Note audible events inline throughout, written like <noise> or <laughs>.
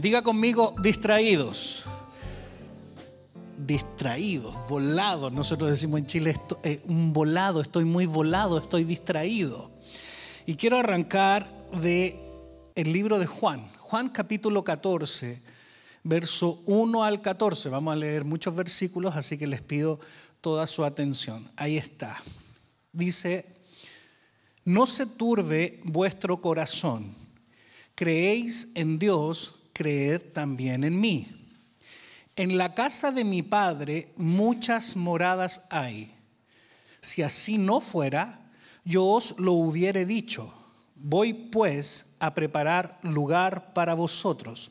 Diga conmigo, distraídos. Distraídos, volados. Nosotros decimos en Chile, eh, un volado, estoy muy volado, estoy distraído. Y quiero arrancar de el libro de Juan. Juan capítulo 14, verso 1 al 14. Vamos a leer muchos versículos, así que les pido toda su atención. Ahí está. Dice, no se turbe vuestro corazón. Creéis en Dios, creed también en mí. En la casa de mi Padre muchas moradas hay. Si así no fuera, yo os lo hubiere dicho. Voy pues a preparar lugar para vosotros.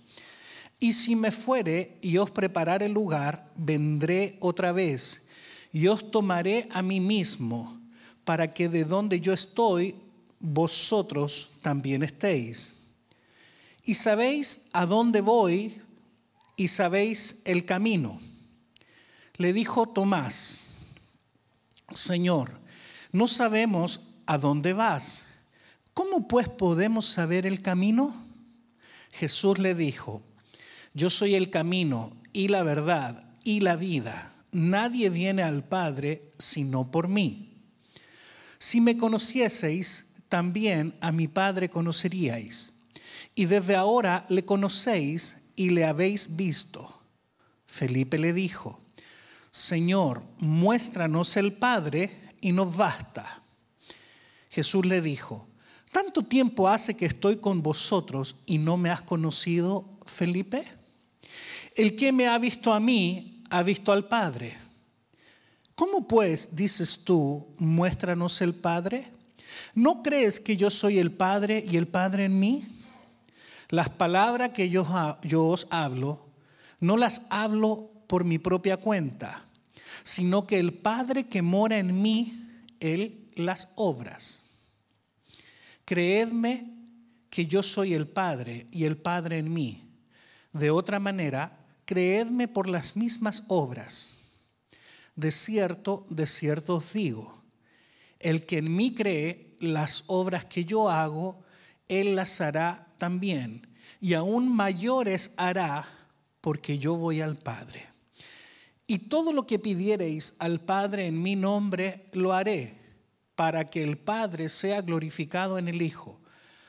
Y si me fuere y os preparare lugar, vendré otra vez y os tomaré a mí mismo, para que de donde yo estoy, vosotros también estéis. Y sabéis a dónde voy y sabéis el camino. Le dijo Tomás, Señor, no sabemos a dónde vas. ¿Cómo pues podemos saber el camino? Jesús le dijo, yo soy el camino y la verdad y la vida. Nadie viene al Padre sino por mí. Si me conocieseis, también a mi Padre conoceríais. Y desde ahora le conocéis y le habéis visto. Felipe le dijo, Señor, muéstranos el Padre y nos basta. Jesús le dijo, ¿tanto tiempo hace que estoy con vosotros y no me has conocido, Felipe? El que me ha visto a mí, ha visto al Padre. ¿Cómo pues dices tú, muéstranos el Padre? ¿No crees que yo soy el Padre y el Padre en mí? Las palabras que yo, os hablo, no las hablo por mi propia cuenta, sino que el Padre que mora en mí, Él las obras. Creedme que yo soy el Padre y el Padre en mí. De otra manera, creedme por las mismas obras. De cierto, de cierto os digo, el que en mí cree, las obras que yo hago, él las hará también, y aún mayores hará, porque yo voy al Padre. Y todo lo que pidiereis al Padre en mi nombre, lo haré, para que el Padre sea glorificado en el Hijo.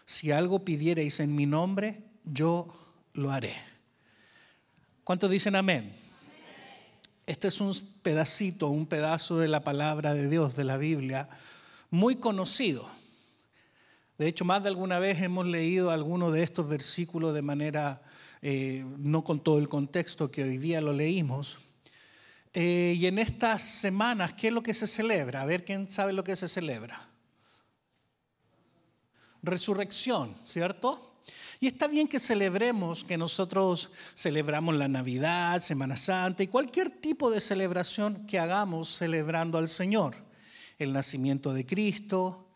Si algo pidiereis en mi nombre, yo lo haré. ¿Cuántos dicen amén? Este es un pedacito, un pedazo de la palabra de Dios, de la Biblia, muy conocido. De hecho, más de alguna vez hemos leído algunos de estos versículos de manera, eh, no con todo el contexto que hoy día lo leímos. Eh, y en estas semanas, ¿qué es lo que se celebra? A ver, ¿quién sabe lo que se celebra? Resurrección, ¿cierto? Y está bien que celebremos, que nosotros celebramos la Navidad, Semana Santa y cualquier tipo de celebración que hagamos celebrando al Señor, el nacimiento de Cristo.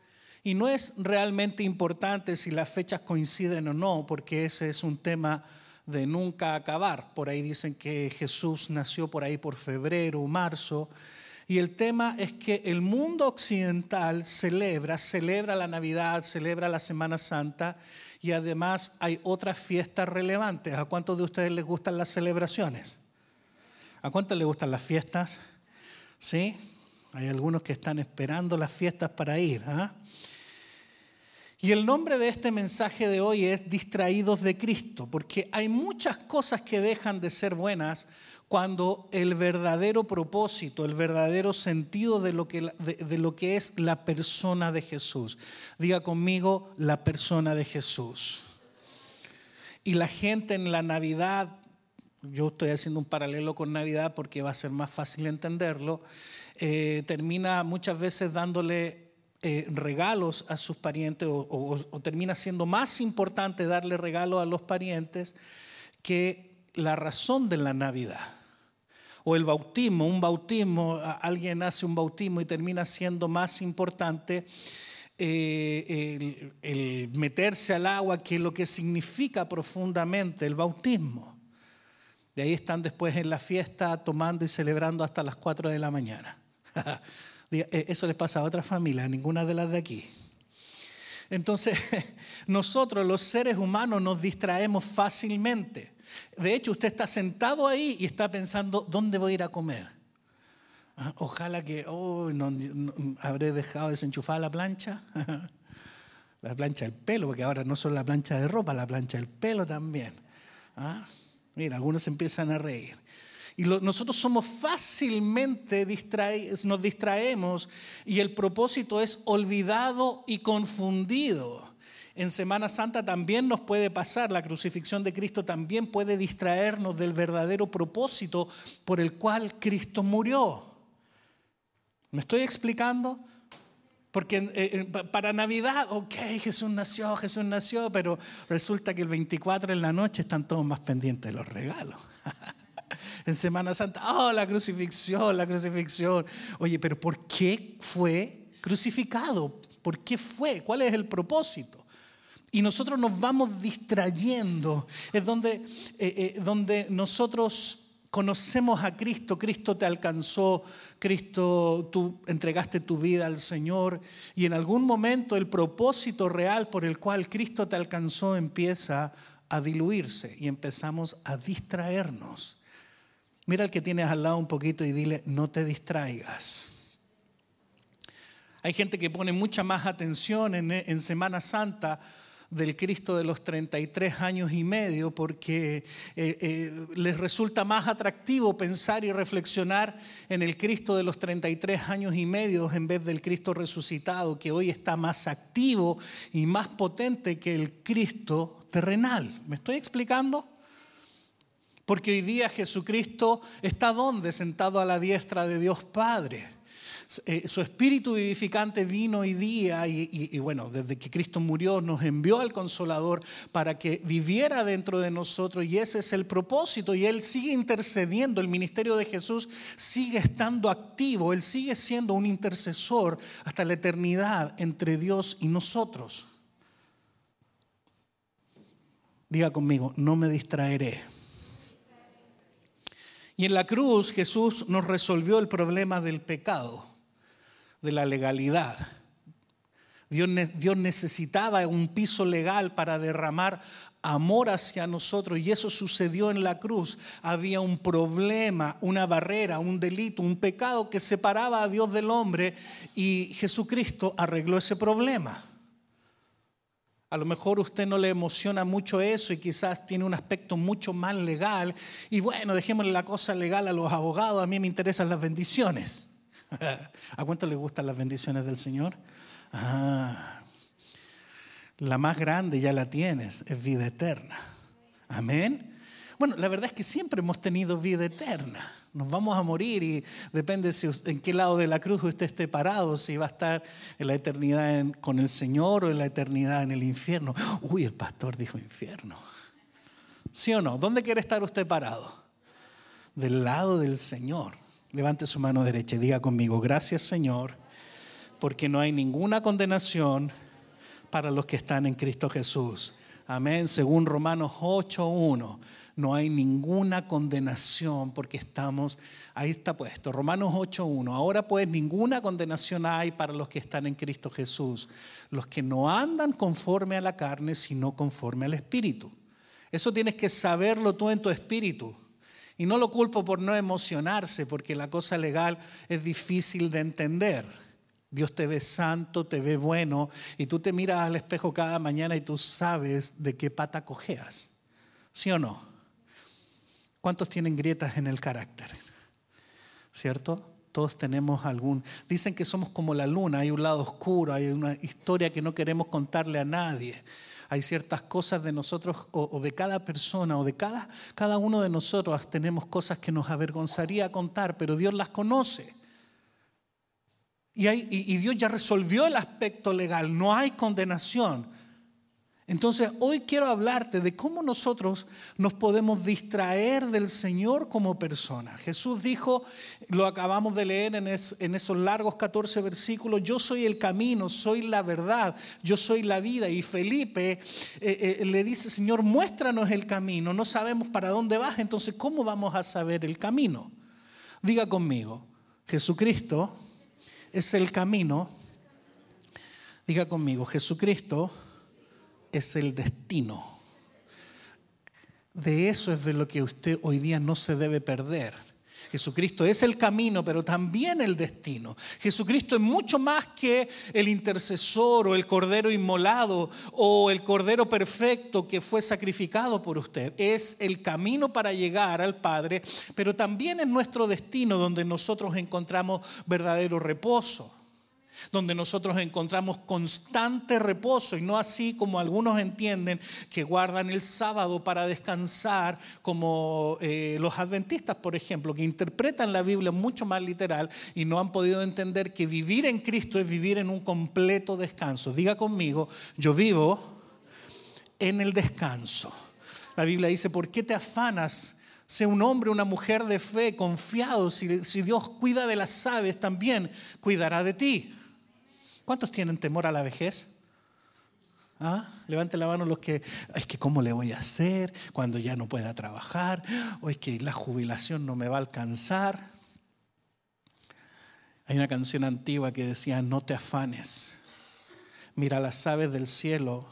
Y no es realmente importante si las fechas coinciden o no, porque ese es un tema de nunca acabar. Por ahí dicen que Jesús nació por ahí por febrero o marzo. Y el tema es que el mundo occidental celebra, celebra la Navidad, celebra la Semana Santa y además hay otras fiestas relevantes. ¿A cuántos de ustedes les gustan las celebraciones? ¿A cuántos les gustan las fiestas? ¿Sí? Hay algunos que están esperando las fiestas para ir. ¿ah? Y el nombre de este mensaje de hoy es Distraídos de Cristo, porque hay muchas cosas que dejan de ser buenas cuando el verdadero propósito, el verdadero sentido de lo, que, de, lo que es la persona de Jesús. Diga conmigo, la persona de Jesús. Y la gente en la Navidad, yo estoy haciendo un paralelo con Navidad porque va a ser más fácil entenderlo, eh, termina muchas veces dándole eh, regalos a sus parientes o, termina siendo más importante darle regalos a los parientes que la razón de la Navidad. O el bautismo, un bautismo, alguien hace un bautismo y termina siendo más importante eh, el, meterse al agua que lo que significa profundamente el bautismo. De ahí están después en la fiesta tomando y celebrando hasta las 4 de la mañana. <laughs> Eh, eso les pasa a otras familias, ninguna de las de aquí. Entonces, <laughs> nosotros los seres humanos nos distraemos fácilmente. De hecho, usted está sentado ahí y está pensando, ¿dónde voy a ir a comer? Ah, ojalá que, oh, no, habré dejado desenchufada la plancha. <laughs> la plancha del pelo, porque ahora no solo la plancha de ropa, la plancha del pelo también. ¿Ah? Mira, algunos empiezan a reír. Y nosotros somos fácilmente distraídos, nos distraemos y el propósito es olvidado y confundido. En Semana Santa también nos puede pasar, la crucifixión de Cristo también puede distraernos del verdadero propósito por el cual Cristo murió. ¿Me estoy explicando? Porque eh, eh, para Navidad, ok, Jesús nació, Jesús nació, pero resulta que el 24 en la noche están todos más pendientes de los regalos. <laughs> en Semana Santa, oh, la crucifixión, la crucifixión. Oye, pero ¿por qué fue crucificado? ¿Por qué fue? ¿Cuál es el propósito? Y nosotros nos vamos distrayendo. Es donde, eh, eh, donde nosotros conocemos a Cristo, Cristo te alcanzó, Cristo, tú entregaste tu vida al Señor y en algún momento el propósito real por el cual Cristo te alcanzó empieza a diluirse y empezamos a distraernos. Mira al que tienes al lado un poquito y dile, no te distraigas. Hay gente que pone mucha más atención en, Semana Santa del Cristo de los 33 años y medio porque eh, eh, les resulta más atractivo pensar y reflexionar en el Cristo de los 33 años y medio en vez del Cristo resucitado que hoy está más activo y más potente que el Cristo terrenal. ¿Me estoy explicando? Porque hoy día Jesucristo está donde? Sentado a la diestra de Dios Padre. Eh, su espíritu vivificante vino hoy día y, bueno, desde que Cristo murió nos envió al consolador para que viviera dentro de nosotros y ese es el propósito y Él sigue intercediendo, el ministerio de Jesús sigue estando activo, Él sigue siendo un intercesor hasta la eternidad entre Dios y nosotros. Diga conmigo, no me distraeré. Y en la cruz Jesús nos resolvió el problema del pecado, de la legalidad. Dios, necesitaba un piso legal para derramar amor hacia nosotros y eso sucedió en la cruz. Había un problema, una barrera, un delito, un pecado que separaba a Dios del hombre y Jesucristo arregló ese problema. A lo mejor usted no le emociona mucho eso y quizás tiene un aspecto mucho más legal. Y bueno, dejémosle la cosa legal a los abogados, a mí me interesan las bendiciones. <laughs> ¿A cuánto le gustan las bendiciones del Señor? Ah, la más grande ya la tienes, es vida eterna. Amén. Bueno, la verdad es que siempre hemos tenido vida eterna. Nos vamos a morir y depende si, en qué lado de la cruz usted esté parado, si va a estar en la eternidad con el Señor o en la eternidad en el infierno. Uy, el pastor dijo infierno. ¿Sí o no? ¿Dónde quiere estar usted parado? Del lado del Señor. Levante su mano derecha y diga conmigo, gracias Señor, porque no hay ninguna condenación para los que están en Cristo Jesús. Amén, según Romanos 8.1 no hay ninguna condenación porque estamos, ahí está puesto, Romanos 8.1, ahora pues ninguna condenación hay para los que están en Cristo Jesús, los que no andan conforme a la carne, sino conforme al Espíritu. Eso tienes que saberlo tú en tu espíritu. Y no lo culpo por no emocionarse, porque la cosa legal es difícil de entender. Dios te ve santo, te ve bueno, y tú te miras al espejo cada mañana y tú sabes de qué pata cojeas. ¿Sí o no? ¿Cuántos tienen grietas en el carácter? ¿Cierto? Todos tenemos algún... Dicen que somos como la luna, hay un lado oscuro, hay una historia que no queremos contarle a nadie. Hay ciertas cosas de nosotros o, de cada persona o de cada, cada uno de nosotros tenemos cosas que nos avergonzaría contar, pero Dios las conoce. Y, Dios ya resolvió el aspecto legal, no hay condenación. Entonces, hoy quiero hablarte de cómo nosotros nos podemos distraer del Señor como persona. Jesús dijo, lo acabamos de leer en, esos largos 14 versículos, yo soy el camino, soy la verdad, yo soy la vida. Y Felipe eh, eh, le dice, Señor, muéstranos el camino, no sabemos para dónde vas, entonces, ¿cómo vamos a saber el camino? Diga conmigo, Jesucristo es el camino, Diga conmigo, Jesucristo es el destino. De eso es de lo que usted hoy día no se debe perder. Jesucristo es el camino, pero también el destino. Jesucristo es mucho más que el intercesor o el cordero inmolado o el cordero perfecto que fue sacrificado por usted. Es el camino para llegar al Padre, pero también es nuestro destino donde nosotros encontramos verdadero reposo donde nosotros encontramos constante reposo y no así como algunos entienden que guardan el sábado para descansar, como eh, los adventistas, por ejemplo, que interpretan la Biblia mucho más literal y no han podido entender que vivir en Cristo es vivir en un completo descanso. Diga conmigo, yo vivo en el descanso. La Biblia dice, ¿por qué te afanas? Sé un hombre, una mujer de fe, confiado. Si, si Dios cuida de las aves, también cuidará de ti. ¿Cuántos tienen temor a la vejez? ¿Ah? Levante la mano los que, es que cómo le voy a hacer cuando ya no pueda trabajar, o es que la jubilación no me va a alcanzar. Hay una canción antigua que decía, no te afanes, mira las aves del cielo,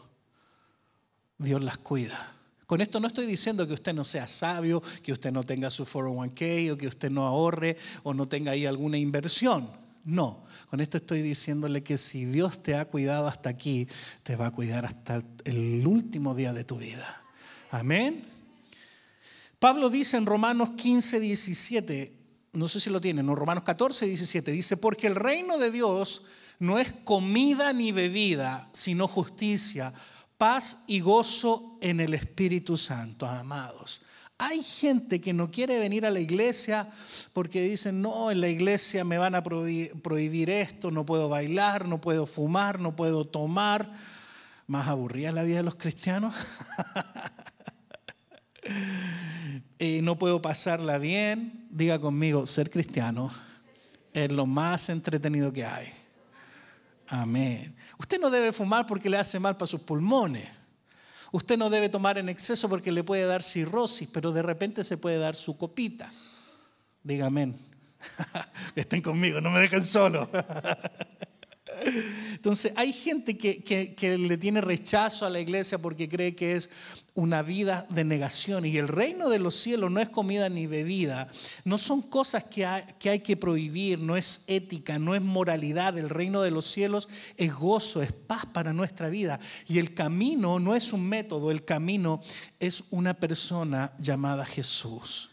Dios las cuida. Con esto no estoy diciendo que usted no sea sabio, que usted no tenga su 401k o que usted no ahorre o no tenga ahí alguna inversión. No, con esto estoy diciéndole que si Dios te ha cuidado hasta aquí, te va a cuidar hasta el último día de tu vida. Amén. Pablo dice en Romanos 15, 17, no sé si lo tienen, no, Romanos 14, 17, dice, porque el reino de Dios no es comida ni bebida, sino justicia, paz y gozo en el Espíritu Santo, amados. Hay gente que no quiere venir a la iglesia porque dicen, no, en la iglesia me van a prohibir esto, no puedo bailar, no puedo fumar, no puedo tomar. Más aburrida la vida de los cristianos. <laughs> y no puedo pasarla bien. Diga conmigo, ser cristiano es lo más entretenido que hay. Amén. Usted no debe fumar porque le hace mal para sus pulmones. Usted no debe tomar en exceso porque le puede dar cirrosis, pero de repente se puede dar su copita. Dígame. <laughs> Estén conmigo, no me dejen solo. <laughs> Entonces, hay gente que, le tiene rechazo a la iglesia porque cree que es una vida de negación. Y el reino de los cielos no es comida ni bebida. No son cosas que hay, que hay que prohibir, no es ética, no es moralidad. El reino de los cielos es gozo, es paz para nuestra vida. Y el camino no es un método, el camino es una persona llamada Jesús.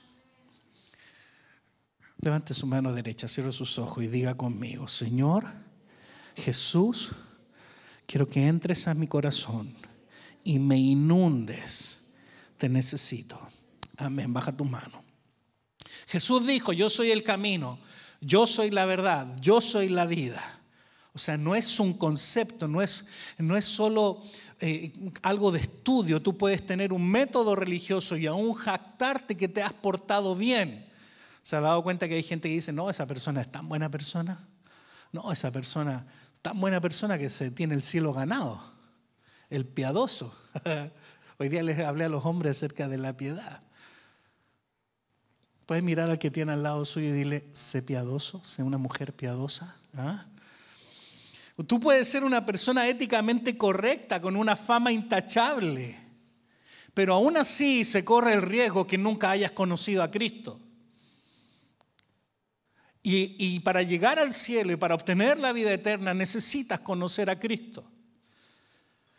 Levante su mano derecha, cierre sus ojos y diga conmigo, Señor, Jesús, quiero que entres a mi corazón y me inundes. Te necesito. Amén. Baja tu mano. Jesús dijo, yo soy el camino, yo soy la verdad, yo soy la vida. O sea, no es un concepto, no es, no es solo eh, algo de estudio. Tú puedes tener un método religioso y aún jactarte que te has portado bien. ¿Se ha dado cuenta que hay gente que dice, no, esa persona es tan buena persona? No, esa persona tan buena persona que se tiene el cielo ganado, el piadoso. <laughs> Hoy día les hablé a los hombres acerca de la piedad. Puedes mirar al que tiene al lado suyo y dile, sé piadoso, sé una mujer piadosa. ¿Ah? Tú puedes ser una persona éticamente correcta, con una fama intachable, pero aún así se corre el riesgo que nunca hayas conocido a Cristo. Y, para llegar al cielo y para obtener la vida eterna necesitas conocer a Cristo.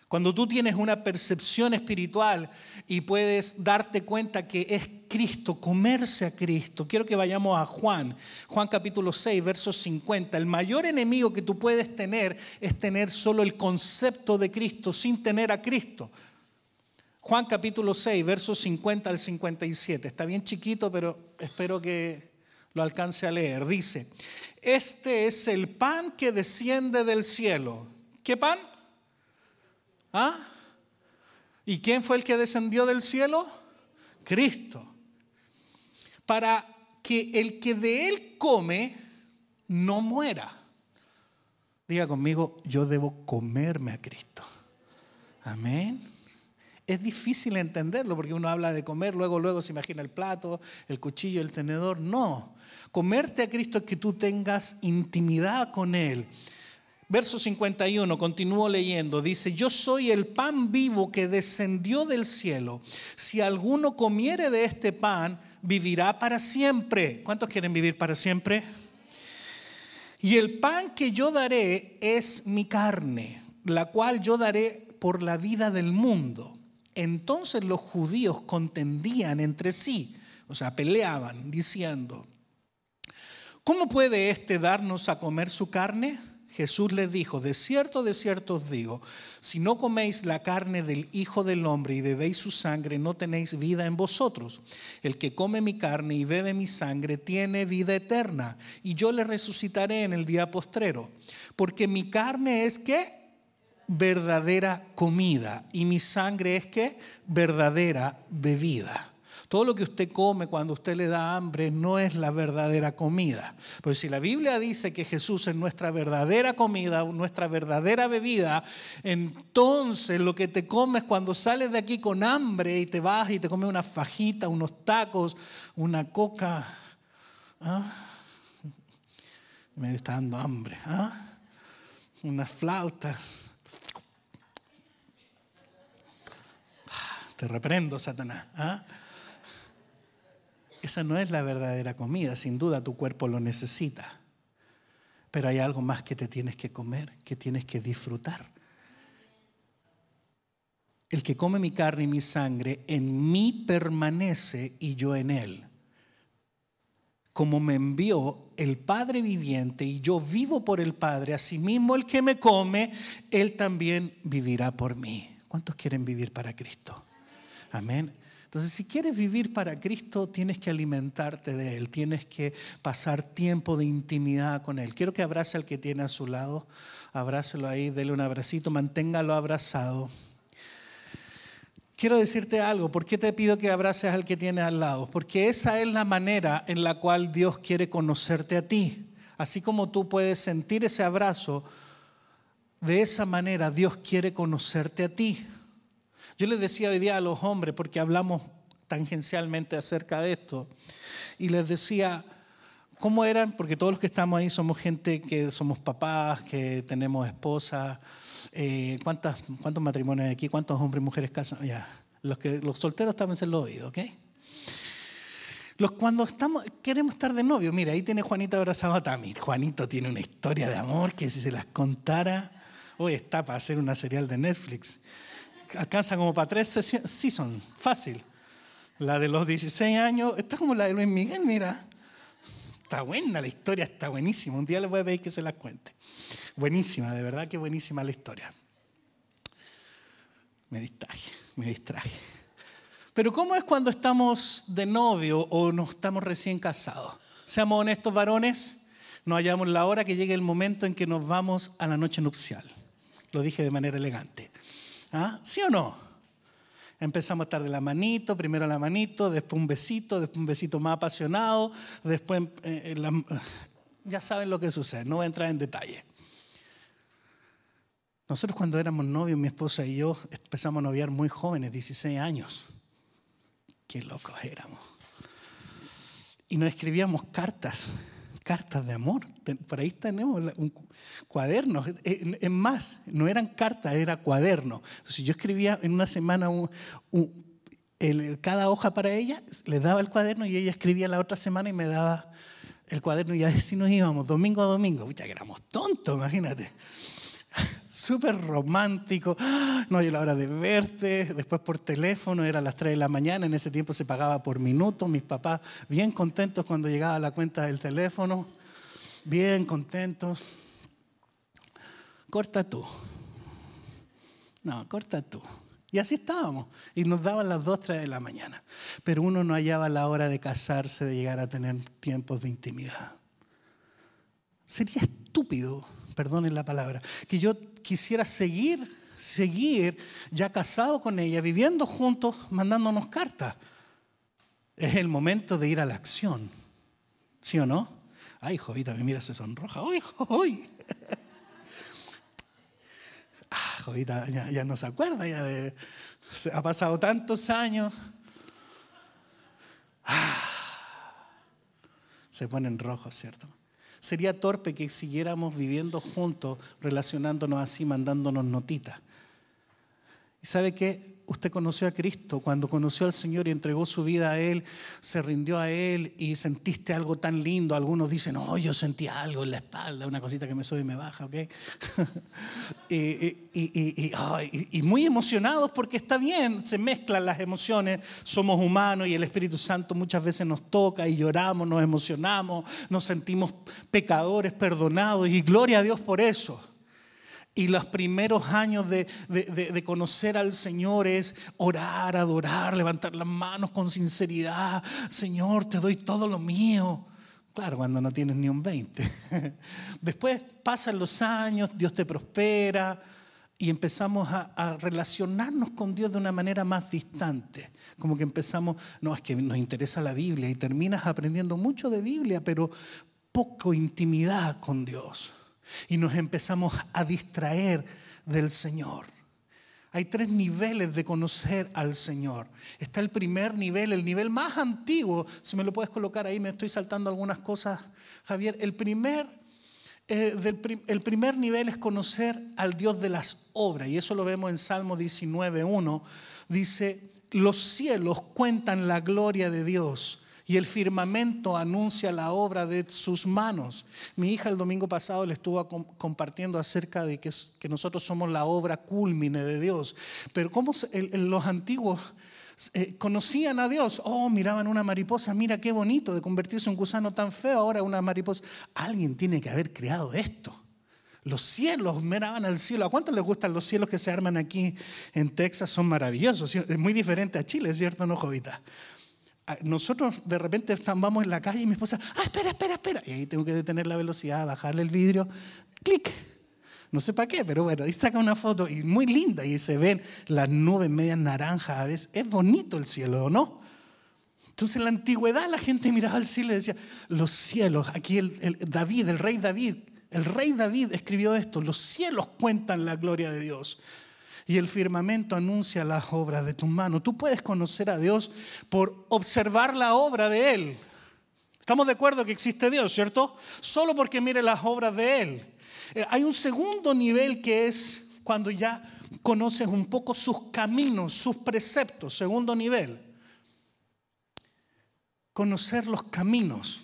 Cuando tú tienes una percepción espiritual y puedes darte cuenta que es Cristo, comerse a Cristo. Quiero que vayamos a Juan, Juan capítulo 6, verso 50. El mayor enemigo que tú puedes tener es tener solo el concepto de Cristo sin tener a Cristo. Juan capítulo 6, verso 50 al 57. Está bien chiquito, pero espero que lo alcance a leer. Dice, este es el pan que desciende del cielo. ¿Qué pan? ¿Ah? ¿Y quién fue el que descendió del cielo? Cristo. Para que el que de él come no muera. Diga conmigo, yo debo comerme a Cristo. Amén. Es difícil entenderlo porque uno habla de comer, luego, luego se imagina el plato, el cuchillo, el tenedor. No. Comerte a Cristo es que tú tengas intimidad con Él. Verso 51, continúo leyendo, dice, yo soy el pan vivo que descendió del cielo. Si alguno comiere de este pan, vivirá para siempre. ¿Cuántos quieren vivir para siempre? Y el pan que yo daré es mi carne, la cual yo daré por la vida del mundo. Entonces los judíos contendían entre sí, o sea, peleaban, diciendo, ¿cómo puede éste darnos a comer su carne? Jesús les dijo, de cierto, de cierto os digo, si no coméis la carne del Hijo del Hombre y bebéis su sangre, no tenéis vida en vosotros. El que come mi carne y bebe mi sangre tiene vida eterna, y yo le resucitaré en el día postrero. Porque mi carne es que verdadera comida y mi sangre es que verdadera bebida. Todo lo que usted come cuando usted le da hambre no es la verdadera comida. Pues si la Biblia dice que Jesús es nuestra verdadera comida, nuestra verdadera bebida, entonces lo que te comes cuando sales de aquí con hambre y te vas y te comes una fajita, unos tacos, una coca, ¿ah? me está dando hambre, ¿ah? una flauta. Te reprendo, Satanás. ¿ah? Esa no es la verdadera comida, sin duda tu cuerpo lo necesita. Pero hay algo más que te tienes que comer, que tienes que disfrutar. El que come mi carne y mi sangre, en mí permanece y yo en él. Como me envió el Padre viviente y yo vivo por el Padre, asimismo el que me come, él también vivirá por mí. ¿Cuántos quieren vivir para Cristo? Amén. Entonces, si quieres vivir para Cristo, tienes que alimentarte de Él, tienes que pasar tiempo de intimidad con Él. Quiero que abrace al que tiene a su lado, abrácelo ahí, dele un abracito, manténgalo abrazado. Quiero decirte algo, ¿por qué te pido que abraces al que tiene al lado? Porque esa es la manera en la cual Dios quiere conocerte a ti. Así como tú puedes sentir ese abrazo, de esa manera Dios quiere conocerte a ti. Yo les decía hoy día a los hombres, porque hablamos tangencialmente acerca de esto, y les decía, ¿cómo eran? Porque todos los que estamos ahí somos gente que somos papás, que tenemos esposas. Eh, ¿cuántas, ¿Cuántos matrimonios hay aquí? ¿Cuántos hombres y mujeres casan? Ya. Los, que, los solteros también se lo oído, ¿ok? Los, cuando estamos, queremos estar de novio, mira, ahí tiene Juanito abrazado a Tami. Juanito tiene una historia de amor que si se las contara, hoy está para hacer una serial de Netflix alcanza como para tres seasons, fácil. La de los 16 años, está como la de Luis Miguel, mira. Está buena la historia, está buenísima. Un día les voy a pedir que se las cuente. Buenísima, de verdad que buenísima la historia. Me distraje, me distraje. Pero ¿cómo es cuando estamos de novio o no estamos recién casados? Seamos honestos varones, no hallamos la hora que llegue el momento en que nos vamos a la noche nupcial. Lo dije de manera elegante. ¿Ah? ¿Sí o no? Empezamos a estar de la manito, primero la manito, después un besito, después un besito más apasionado, después eh, eh, <laughs> ya saben lo que sucede, no voy a entrar en detalle. Nosotros cuando éramos novios, mi esposa y yo empezamos a noviar muy jóvenes, 16 años. Qué locos éramos. Y nos escribíamos cartas cartas de amor. Por ahí tenemos un cuaderno. Es más, no eran cartas, era cuaderno. Entonces yo escribía en una semana cada hoja para ella, le daba el cuaderno y ella escribía la otra semana y me daba el cuaderno y así nos íbamos, domingo a domingo. Ya que éramos tontos, imagínate súper romántico. No hay la hora de verte. Después por teléfono, era las 3 de la mañana. En ese tiempo se pagaba por minuto. Mis papás bien contentos cuando llegaba la cuenta del teléfono. Bien contentos. Corta tú. No, corta tú. Y así estábamos. Y nos daban las 2, 3 de la mañana. Pero uno no hallaba la hora de casarse, de llegar a tener tiempos de intimidad. Sería estúpido perdonen la palabra, que yo quisiera seguir, seguir ya casado con ella, viviendo juntos, mandándonos cartas. Es el momento de ir a la acción. ¿Sí o no? Ay, Jovita, mira, se sonroja. ¡Ay, ¡Ay! <laughs> Ah, Jovita ya, no se acuerda, ya de, ha pasado tantos años. Ah, se ponen rojos, ¿cierto? Sería torpe que siguiéramos viviendo juntos, relacionándonos así, mandándonos notitas. ¿Y sabe qué? Usted conoció a Cristo, cuando conoció al Señor y entregó su vida a Él, se rindió a Él y sentiste algo tan lindo. Algunos dicen, no, yo sentí algo en la espalda, una cosita que me sube y me baja, ¿ok? <laughs> y, muy emocionados porque está bien, se mezclan las emociones, somos humanos y el Espíritu Santo muchas veces nos toca y lloramos, nos emocionamos, nos sentimos pecadores, perdonados y gloria a Dios por eso. Y los primeros años de, conocer al Señor es orar, adorar, levantar las manos con sinceridad. Señor, te doy todo lo mío. Claro, cuando no tienes ni un 20. <laughs> Después pasan los años, Dios te prospera y empezamos a, relacionarnos con Dios de una manera más distante. Como que empezamos, no, es que nos interesa la Biblia y terminas aprendiendo mucho de Biblia, pero poco intimidad con Dios y nos empezamos a distraer del Señor. Hay tres niveles de conocer al Señor. Está el primer nivel, el nivel más antiguo. Si me lo puedes colocar ahí, me estoy saltando algunas cosas, Javier. El primer, eh, el primer nivel es conocer al Dios de las obras. Y eso lo vemos en Salmo 19.1. Dice, los cielos cuentan la gloria de Dios y el firmamento anuncia la obra de sus manos. Mi hija el domingo pasado le estuvo compartiendo acerca de que, nosotros somos la obra culmine de Dios. Pero ¿cómo los antiguos eh, conocían a Dios? Oh, miraban una mariposa, mira qué bonito de convertirse en un gusano tan feo, ahora una mariposa. Alguien tiene que haber creado esto. Los cielos miraban al cielo. ¿A cuántos les gustan los cielos que se arman aquí en Texas? Son maravillosos. Es muy diferente a Chile, ¿cierto, no, Jovita? Nosotros de repente vamos en la calle y mi esposa, ah, espera, espera, espera. Y ahí tengo que detener la velocidad, bajarle el vidrio, clic. No sé para qué, pero bueno, ahí saca una foto y muy linda y se ven las nubes medias naranjas a veces. Es bonito el cielo, ¿o no? Entonces en la antigüedad la gente miraba al cielo y decía, los cielos, aquí el David, el rey David, el rey David escribió esto, los cielos cuentan la gloria de Dios y el firmamento anuncia las obras de tu mano. Tú puedes conocer a Dios por observar la obra de Él. Estamos de acuerdo que existe Dios, ¿cierto? Solo porque mire las obras de Él. Eh, hay un segundo nivel que es cuando ya conoces un poco sus caminos, sus preceptos. Segundo nivel. Conocer los caminos.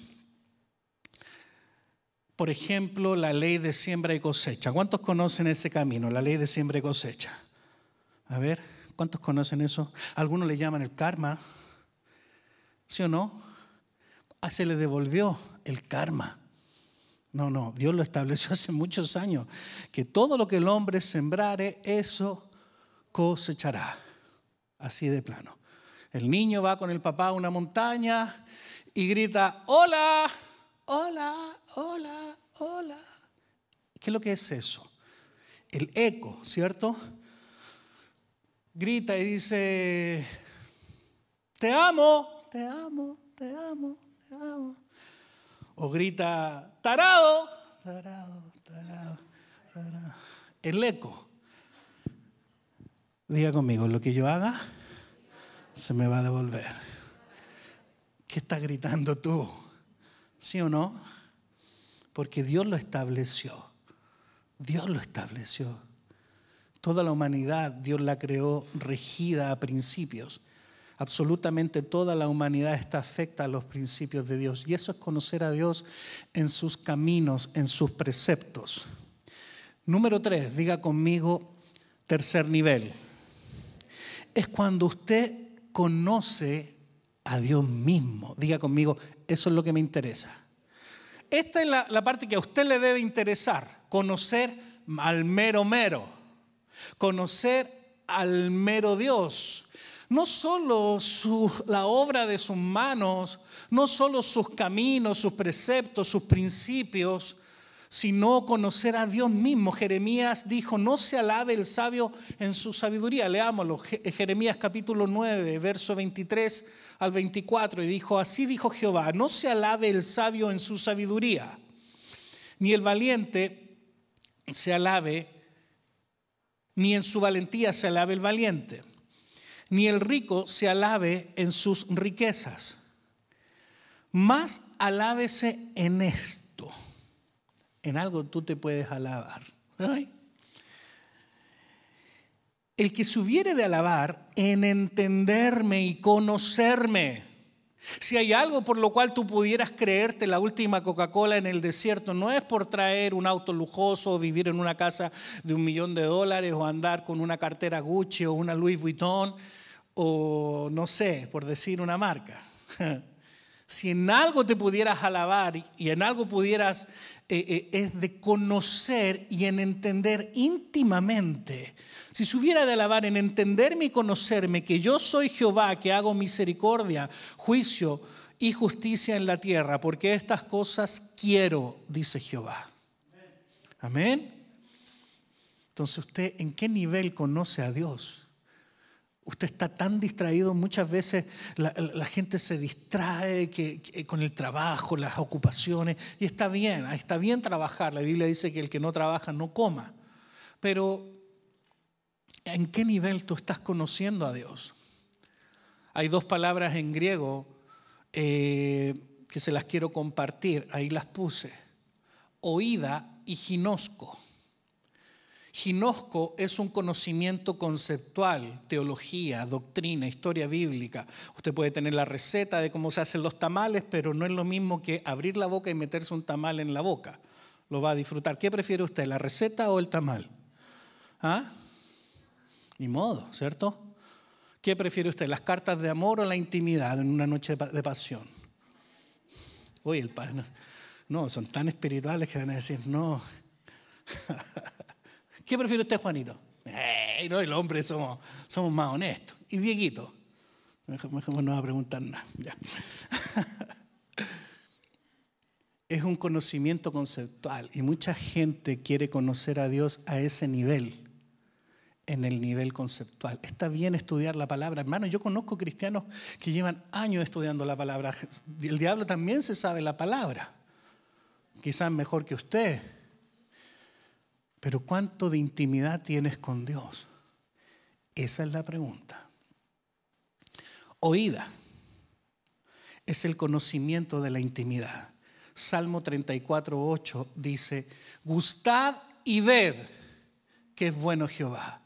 Por ejemplo, la ley de siembra y cosecha. ¿Cuántos conocen ese camino, la ley de siembra y cosecha? A ver, ¿cuántos conocen eso? Algunos le llaman el karma. ¿Sí o no? Ah, se le devolvió el karma. No, no, Dios lo estableció <laughs> hace muchos años, que todo lo que el hombre sembrare, eso cosechará. Así de plano. El niño va con el papá a una montaña y grita, hola, hola, hola, hola. ¿Qué es lo que es eso? El eco, ¿cierto? Grita y dice, te amo, te amo, te amo, te amo. O grita, tarado, tarado, tarado, tarado. El eco. Diga conmigo, lo que yo haga se me va a devolver. ¿Qué estás gritando tú? ¿Sí o no? Porque Dios lo estableció. Dios lo estableció. Toda la humanidad Dios la creó regida a principios. Absolutamente toda la humanidad está afecta a los principios de Dios. Y eso es conocer a Dios en sus caminos, en sus preceptos. Número tres, diga conmigo, tercer nivel. Es cuando usted conoce a Dios mismo. Diga conmigo, eso es lo que me interesa. Esta es la, la parte que a usted le debe interesar, conocer al mero mero conocer al mero Dios. No solo la obra de sus manos, no solo sus caminos, sus preceptos, sus principios, sino conocer a Dios mismo. Jeremías dijo, no se alabe el sabio en su sabiduría. Leámoslo, Jeremías capítulo 9, verso 23 al 24, y dijo, así dijo Jehová, no se alabe el sabio en su sabiduría, ni el valiente se alabe ni en su valentía se alabe el valiente, ni el rico se alabe en sus riquezas. Más alábese en esto. en algo tú te puedes alabar. El que se hubiere de alabar en entenderme y conocerme. Si hay algo por lo cual tú pudieras creerte la última Coca-Cola en el desierto, no es por traer un auto lujoso, vivir en una casa de un millón de dólares, o andar con una cartera Gucci o una Louis Vuitton, o no sé, por decir una marca. <laughs> Si en algo te pudieras alabar y en algo pudieras, eh, eh, es de conocer y en entender íntimamente si se hubiera de alabar en entenderme y conocerme que yo soy Jehová, que hago misericordia, juicio y justicia en la tierra, porque estas cosas quiero, dice Jehová. Amén. Entonces usted, ¿en qué nivel conoce a Dios? Usted está tan distraído, muchas veces la, gente se distrae con el trabajo, las ocupaciones, y está bien, está bien trabajar. La Biblia dice que el que no trabaja no coma. Pero ¿En qué nivel tú estás conociendo a Dios? Hay dos palabras en griego eh, que se las quiero compartir, ahí las puse. Oída y ginosco. Ginosco es un conocimiento conceptual, teología, doctrina, historia bíblica. Usted puede tener la receta de cómo se hacen los tamales, pero no es lo mismo que abrir la boca y meterse un tamal en la boca. Lo va a disfrutar. ¿Qué prefiere usted, la receta o el tamal? ¿Ah? Ni modo, ¿cierto? ¿Qué prefiere usted, las cartas de amor o la intimidad en una noche de pasión? Oye, el padre, no, son tan espirituales que van a decir, no. <laughs> ¿Qué prefiere usted, Juanito? no, el hombre somos, somos más honestos. ¿Y Dieguito? Mejor no va a preguntar nada. <laughs> es un conocimiento conceptual y mucha gente quiere conocer a Dios a ese nivel en el nivel conceptual. Está bien estudiar la palabra. Hermano, yo conozco cristianos que llevan años estudiando la palabra. El diablo también se sabe la palabra. Quizás mejor que usted. Pero ¿cuánto de intimidad tienes con Dios? Esa es la pregunta. Oída es el conocimiento de la intimidad. Salmo 34, 8 dice, gustad y ved que es bueno Jehová.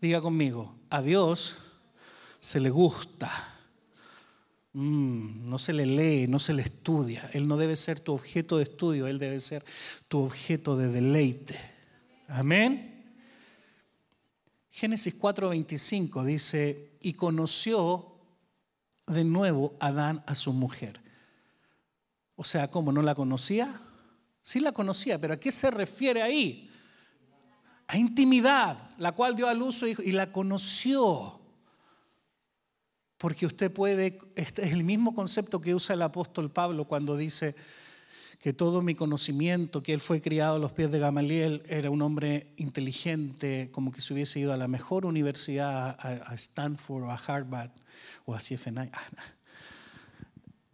Diga conmigo, a Dios se le gusta. Mm, no se le lee, no se le estudia. Él no debe ser tu objeto de estudio, Él debe ser tu objeto de deleite. Amén. Génesis 4:25 dice, y conoció de nuevo Adán a su mujer. O sea, ¿cómo no la conocía? Sí la conocía, pero ¿a qué se refiere ahí? A intimidad, la cual dio a luz y la conoció. Porque usted puede, este es el mismo concepto que usa el apóstol Pablo cuando dice que todo mi conocimiento, que él fue criado a los pies de Gamaliel, era un hombre inteligente, como que se hubiese ido a la mejor universidad, a, Stanford o a Harvard o a CFNI.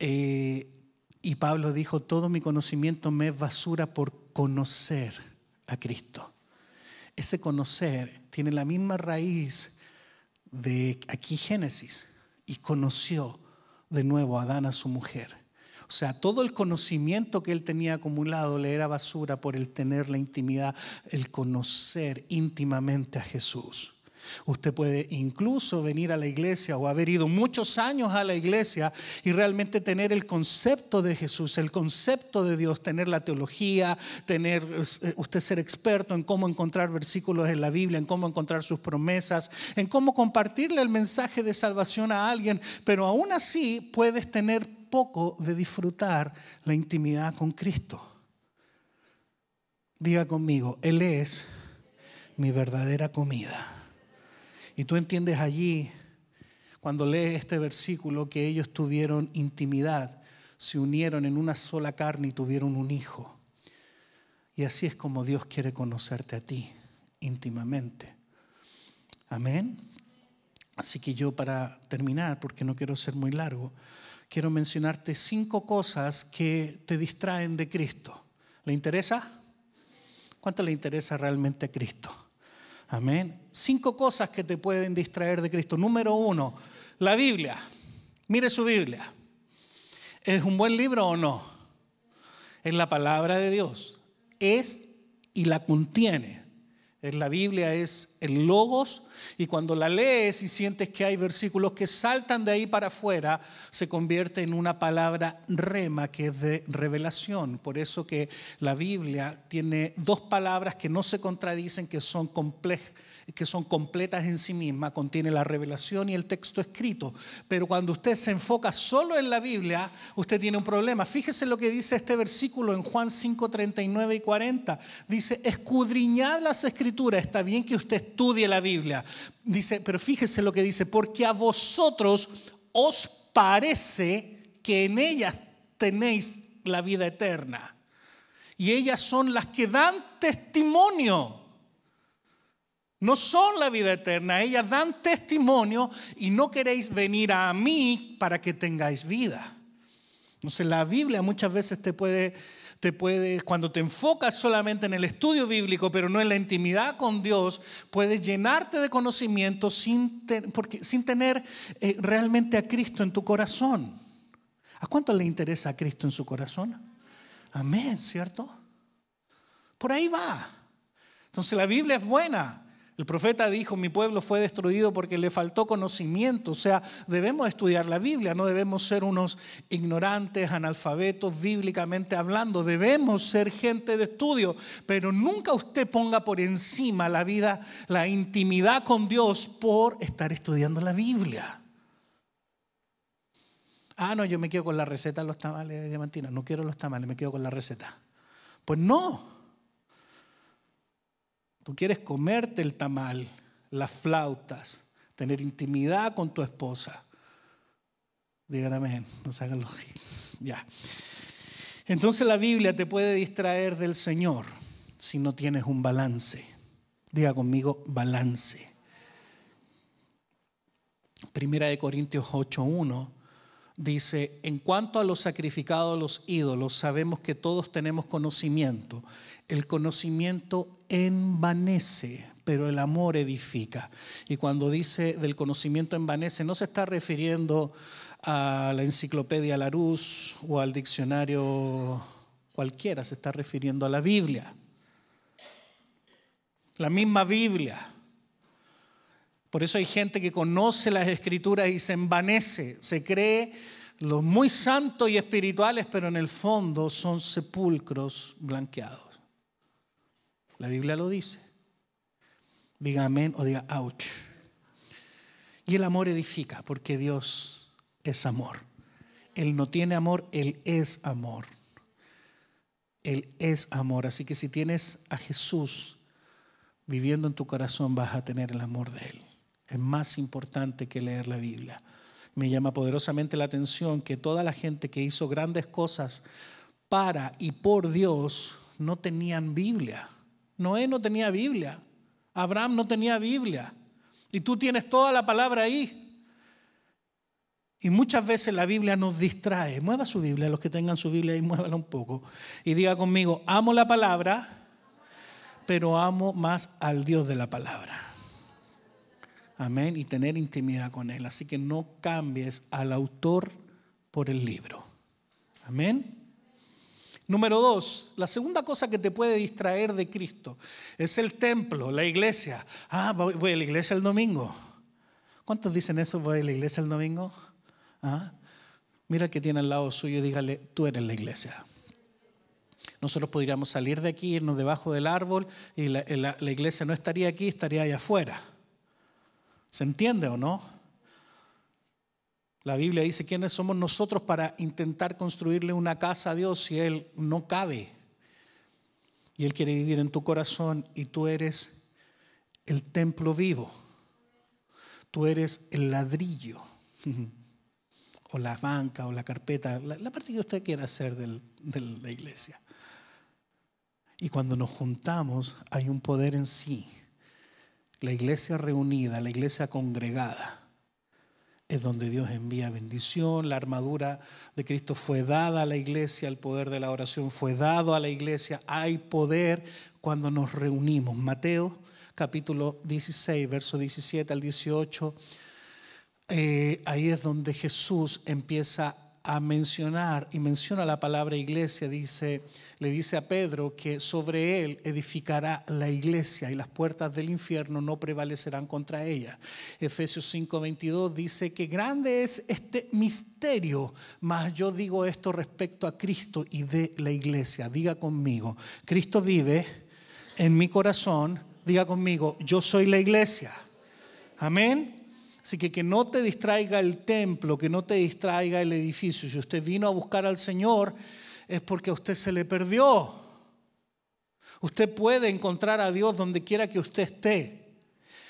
Eh, y Pablo dijo, todo mi conocimiento me es basura por conocer a Cristo. Ese conocer tiene la misma raíz de aquí Génesis y conoció de nuevo a Adán a su mujer. O sea, todo el conocimiento que él tenía acumulado le era basura por el tener la intimidad, el conocer íntimamente a Jesús. Usted puede incluso venir a la iglesia o haber ido muchos años a la iglesia y realmente tener el concepto de Jesús, el concepto de Dios, tener la teología, tener eh, usted ser experto en cómo encontrar versículos en la Biblia, en cómo encontrar sus promesas, en cómo compartirle el mensaje de salvación a alguien, pero aún así puedes tener poco de disfrutar la intimidad con Cristo. Diga conmigo, Él es mi verdadera comida. Y tú entiendes allí, cuando lees este versículo, que ellos tuvieron intimidad, se unieron en una sola carne y tuvieron un hijo. Y así es como Dios quiere conocerte a ti íntimamente. Amén. Así que yo para terminar, porque no quiero ser muy largo, quiero mencionarte cinco cosas que te distraen de Cristo. ¿Le interesa? ¿Cuánto le interesa realmente a Cristo? Amén. Cinco cosas que te pueden distraer de Cristo. Número uno, la Biblia. Mire su Biblia. ¿Es un buen libro o no? Es la palabra de Dios. es y la contiene. La Biblia es el logos y cuando la lees y sientes que hay versículos que saltan de ahí para afuera, se convierte en una palabra rema que es de revelación. Por eso que la Biblia tiene dos palabras que no se contradicen, que son complejas que son completas en sí mismas, contiene la revelación y el texto escrito. Pero cuando usted se enfoca solo en la Biblia, usted tiene un problema. Fíjese lo que dice este versículo en Juan 5, 39 y 40. Dice, escudriñad las escrituras. Está bien que usted estudie la Biblia. Dice, pero fíjese lo que dice, porque a vosotros os parece que en ellas tenéis la vida eterna. Y ellas son las que dan testimonio no son la vida eterna, ellas dan testimonio y no queréis venir a mí para que tengáis vida. Entonces la Biblia muchas veces te puede, te puede, cuando te enfocas solamente en el estudio bíblico, pero no en la intimidad con Dios, puedes llenarte de conocimiento sin, porque, sin tener eh, realmente a Cristo en tu corazón. ¿A cuánto le interesa a Cristo en su corazón? Amén, ¿cierto? Por ahí va. Entonces la Biblia es buena, el profeta dijo, mi pueblo fue destruido porque le faltó conocimiento. O sea, debemos estudiar la Biblia, no debemos ser unos ignorantes, analfabetos, bíblicamente hablando. Debemos ser gente de estudio, pero nunca usted ponga por encima la vida, la intimidad con Dios por estar estudiando la Biblia. Ah, no, yo me quedo con la receta de los tamales de diamantina. No quiero los tamales, me quedo con la receta. Pues no. Tú quieres comerte el tamal, las flautas, tener intimidad con tu esposa. Digan amén, no se hagan los <laughs> Ya. Entonces la Biblia te puede distraer del Señor si no tienes un balance. Diga conmigo, balance. Primera de Corintios 8:1 dice, en cuanto a los sacrificados a los ídolos, sabemos que todos tenemos conocimiento. El conocimiento envanece, pero el amor edifica. Y cuando dice del conocimiento envanece, no se está refiriendo a la enciclopedia Larousse o al diccionario cualquiera, se está refiriendo a la Biblia. La misma Biblia. Por eso hay gente que conoce las escrituras y se envanece, se cree los muy santos y espirituales, pero en el fondo son sepulcros blanqueados. La Biblia lo dice. Diga amén o diga ouch. Y el amor edifica porque Dios es amor. Él no tiene amor, Él es amor. Él es amor. Así que si tienes a Jesús viviendo en tu corazón, vas a tener el amor de Él. Es más importante que leer la Biblia. Me llama poderosamente la atención que toda la gente que hizo grandes cosas para y por Dios no tenían Biblia. Noé no tenía Biblia. Abraham no tenía Biblia. Y tú tienes toda la palabra ahí. Y muchas veces la Biblia nos distrae. Mueva su Biblia, los que tengan su Biblia ahí, muévala un poco. Y diga conmigo, amo la palabra, pero amo más al Dios de la palabra. Amén. Y tener intimidad con Él. Así que no cambies al autor por el libro. Amén. Número dos, la segunda cosa que te puede distraer de Cristo es el templo, la iglesia. Ah, voy a la iglesia el domingo. ¿Cuántos dicen eso? Voy a la iglesia el domingo. ¿Ah? Mira que tiene al lado suyo y dígale, tú eres la iglesia. Nosotros podríamos salir de aquí, irnos debajo del árbol y la, la iglesia no estaría aquí, estaría allá afuera. ¿Se entiende o no? La Biblia dice quiénes somos nosotros para intentar construirle una casa a Dios si Él no cabe. Y Él quiere vivir en tu corazón y tú eres el templo vivo. Tú eres el ladrillo <laughs> o la banca o la carpeta, la, parte que usted quiera hacer de la iglesia. Y cuando nos juntamos hay un poder en sí. La iglesia reunida, la iglesia congregada es donde Dios envía bendición. La armadura de Cristo fue dada a la iglesia, el poder de la oración fue dado a la iglesia. Hay poder cuando nos reunimos. Mateo capítulo 16, verso 17 al 18. Eh, ahí es donde Jesús empieza a mencionar y menciona la palabra iglesia, dice, le dice a Pedro que sobre él edificará la iglesia y las puertas del infierno no prevalecerán contra ella. Efesios 5:22 dice que grande es este misterio, mas yo digo esto respecto a Cristo y de la iglesia. Diga conmigo, Cristo vive en mi corazón, diga conmigo, yo soy la iglesia. Amén. Así que que no te distraiga el templo, que no te distraiga el edificio. Si usted vino a buscar al Señor, es porque a usted se le perdió. Usted puede encontrar a Dios donde quiera que usted esté.